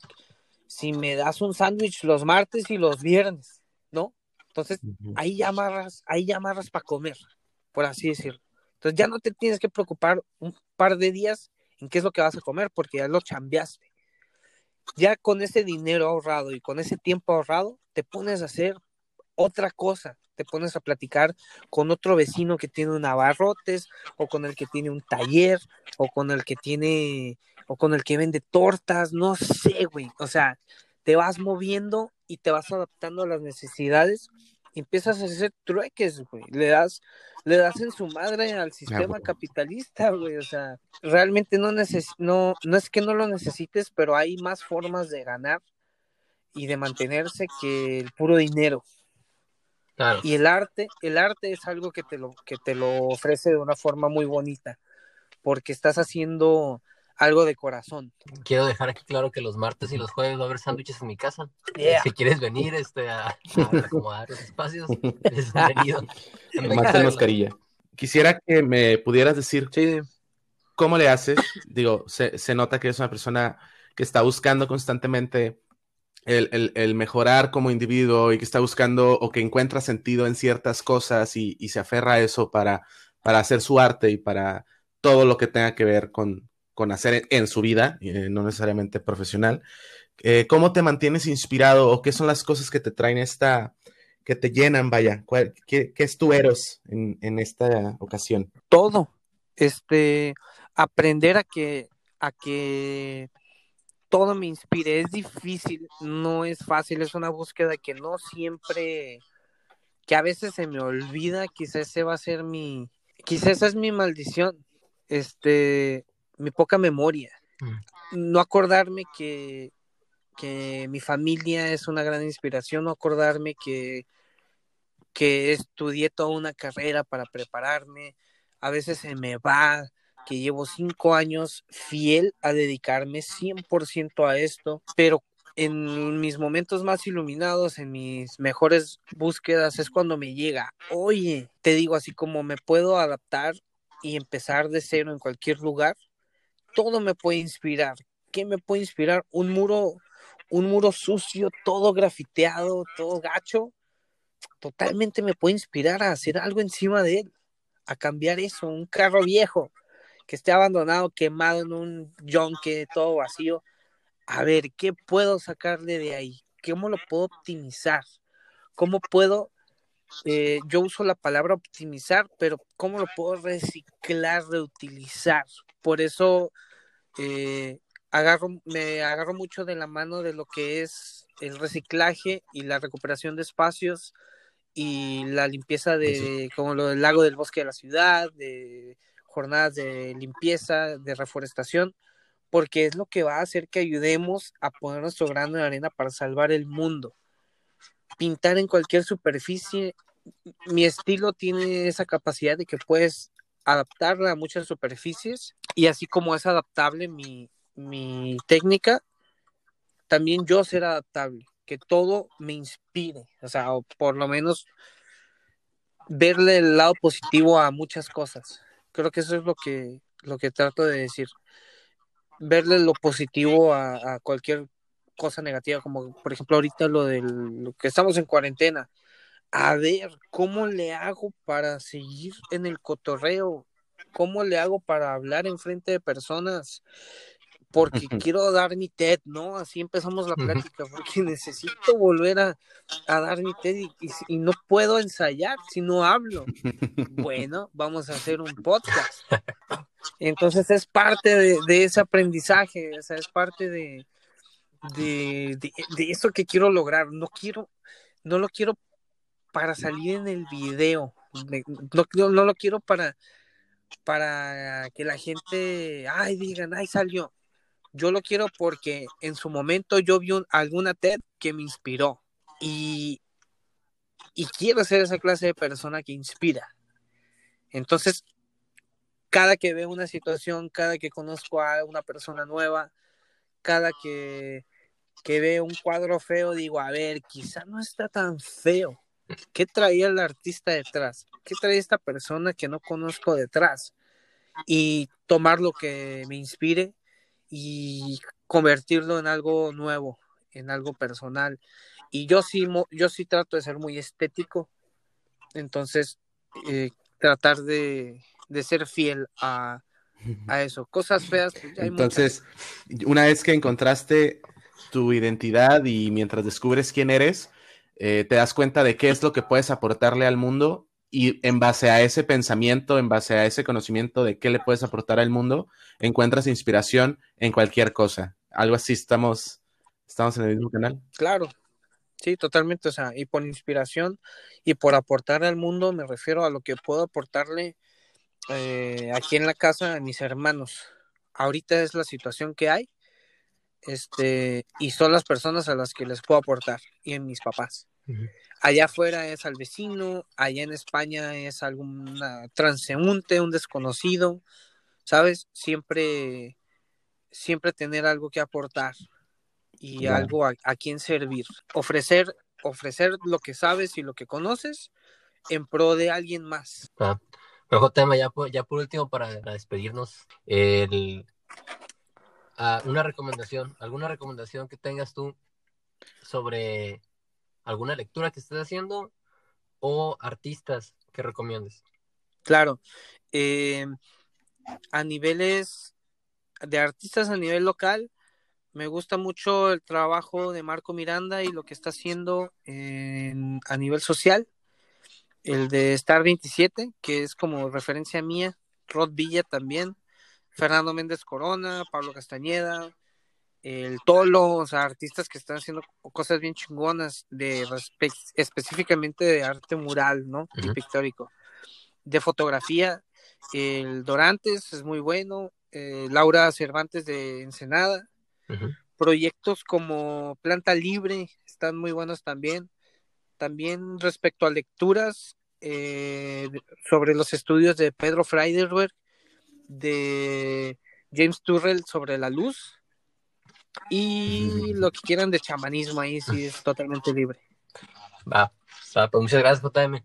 si me das un sándwich los martes y los viernes? ¿No? Entonces, ahí ya amarras, ahí ya amarras para comer, por así decirlo. Entonces ya no te tienes que preocupar un par de días en qué es lo que vas a comer, porque ya lo chambeaste. Ya con ese dinero ahorrado y con ese tiempo ahorrado, te pones a hacer otra cosa, te pones a platicar con otro vecino que tiene un abarrotes, o con el que tiene un taller, o con el que tiene, o con el que vende tortas, no sé, güey. O sea, te vas moviendo y te vas adaptando a las necesidades empiezas a hacer trueques, güey. Le das, le das en su madre al sistema capitalista, güey. O sea, realmente no, neces no, no es que no lo necesites, pero hay más formas de ganar y de mantenerse que el puro dinero. Claro. Y el arte, el arte es algo que te lo, que te lo ofrece de una forma muy bonita, porque estás haciendo algo de corazón. Quiero dejar aquí claro que los martes y los jueves va a haber sándwiches en mi casa. Yeah. Si quieres venir este, a, a acomodar los espacios, eres bienvenido. Marta mascarilla. Quisiera que me pudieras decir Sí, cómo le haces. Digo, se, se nota que eres una persona que está buscando constantemente el, el- el mejorar como individuo y que está buscando o que encuentra sentido en ciertas cosas y, y se aferra a eso para, para hacer su arte y para todo lo que tenga que ver con, con hacer en, su vida, eh, no necesariamente profesional. Eh, ¿Cómo te mantienes inspirado o qué son las cosas que te traen esta, que te llenan, vaya? ¿Cuál- ¿Qué, es tu Eros en, esta ocasión? todo. Este, aprender a que, a que todo me inspire. Es difícil, no es fácil, es una búsqueda que no siempre, que a veces se me olvida, quizás ese va a ser mi, quizás es mi maldición. Este, mi poca memoria. Mm. No acordarme que, que mi familia es una gran inspiración, no acordarme que, que estudié toda una carrera para prepararme. A veces se me va que llevo cinco años fiel a dedicarme 100% a esto, pero en mis momentos más iluminados, en mis mejores búsquedas, es cuando me llega, oye, te digo así como me puedo adaptar y empezar de cero en cualquier lugar, todo me puede inspirar. ¿Qué me puede inspirar? Un muro, un muro sucio, todo grafiteado, todo gacho, totalmente me puede inspirar a hacer algo encima de él, a cambiar eso, un carro viejo que esté abandonado, quemado en un yonque, todo vacío. A ver, ¿qué puedo sacarle de ahí? ¿Cómo lo puedo optimizar? ¿Cómo puedo eh, yo uso la palabra optimizar, pero ¿cómo lo puedo reciclar, reutilizar? Por eso eh, agarro, me agarro mucho de la mano de lo que es el reciclaje y la recuperación de espacios y la limpieza de, como lo del lago del bosque de la ciudad, de jornadas de limpieza, de reforestación, porque es lo que va a hacer que ayudemos a poner nuestro grano de arena para salvar el mundo pintar en cualquier superficie. Mi estilo tiene esa capacidad de que puedes adaptarla a muchas superficies y así como es adaptable mi, mi técnica, también yo ser adaptable, que todo me inspire, o sea, o por lo menos verle el lado positivo a muchas cosas. Creo que eso es lo que, lo que trato de decir. Verle lo positivo a, cualquier cosa negativa, como por ejemplo ahorita lo del lo que estamos en cuarentena. A ver, ¿cómo le hago para seguir en el cotorreo? ¿Cómo le hago para hablar en frente de personas? Porque quiero dar mi TED, ¿no? Así empezamos la plática, porque necesito volver a, a dar mi TED y, y, y, no puedo ensayar si no hablo. Bueno, vamos a hacer un podcast. Entonces es parte de, de ese aprendizaje, o sea, es parte de, de, de, de, eso que quiero lograr. No quiero, no lo quiero para salir en el video. No, no, no lo quiero para, para que la gente, ay, digan, ay, salió. Yo lo quiero porque en su momento yo vi un, alguna TED que me inspiró y, y quiero ser esa clase de persona que inspira. Entonces, cada que veo una situación, cada que conozco a una persona nueva, cada que, que veo un cuadro feo, digo, a ver, quizá no está tan feo. ¿Qué traía el artista detrás? ¿Qué traía esta persona que no conozco detrás? Y tomar lo que me inspire y convertirlo en algo nuevo, en algo personal. Y yo sí, yo sí trato de ser muy estético, entonces eh, tratar de, de, ser fiel a, a eso. Cosas feas. Pues, hay entonces, muchas. una vez que encontraste tu identidad y mientras descubres quién eres, eh, te das cuenta de qué es lo que puedes aportarle al mundo y en base a ese pensamiento, en base a ese conocimiento de qué le puedes aportar al mundo, encuentras inspiración en cualquier cosa. Algo así, estamos, estamos en el mismo canal. Claro, sí, totalmente. O sea, y por inspiración y por aportar al mundo me refiero a lo que puedo aportarle eh, aquí en la casa a mis hermanos. Ahorita es la situación que hay este, y son las personas a las que les puedo aportar, y en mis papás. Uh -huh. Allá afuera es al vecino, allá en España es algún transeúnte, un desconocido, ¿sabes? Siempre, siempre tener algo que aportar y claro. algo a, a quien servir. Ofrecer, ofrecer lo que sabes y lo que conoces en pro de alguien más. Ah, pero tema ya, ya por último, para despedirnos, el, una recomendación, alguna recomendación que tengas tú sobre alguna lectura que estés haciendo o artistas que recomiendes. Claro, eh, a niveles de artistas a nivel local, me gusta mucho el trabajo de Marco Miranda y lo que está haciendo en, a nivel social. El de Star 27, que es como referencia mía. Rod Villa también. Fernando Méndez Corona, Pablo Castañeda, el Tolo, o sea, artistas que están haciendo cosas bien chingonas de específicamente de arte mural, ¿no? Uh -huh. Y pictórico. De fotografía, el Dorantes es muy bueno, eh, Laura Cervantes de Ensenada. Proyectos como Planta Libre están muy buenos también. También respecto a lecturas eh, sobre los estudios de Pedro Freiderberg, de James Turrell sobre la luz y lo que quieran de chamanismo ahí sí es totalmente libre. Va, va, pues muchas gracias, JM.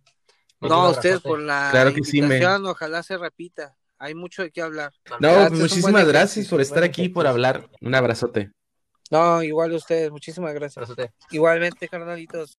No, a ustedes por la Claro que sí, me- ojalá se repita. Hay mucho de qué hablar. No, muchísimas gracias ejercicio, por estar aquí, por ejercicio. hablar. Un abrazote. No, igual a ustedes, muchísimas gracias. Abrazote. Igualmente, carnalitos.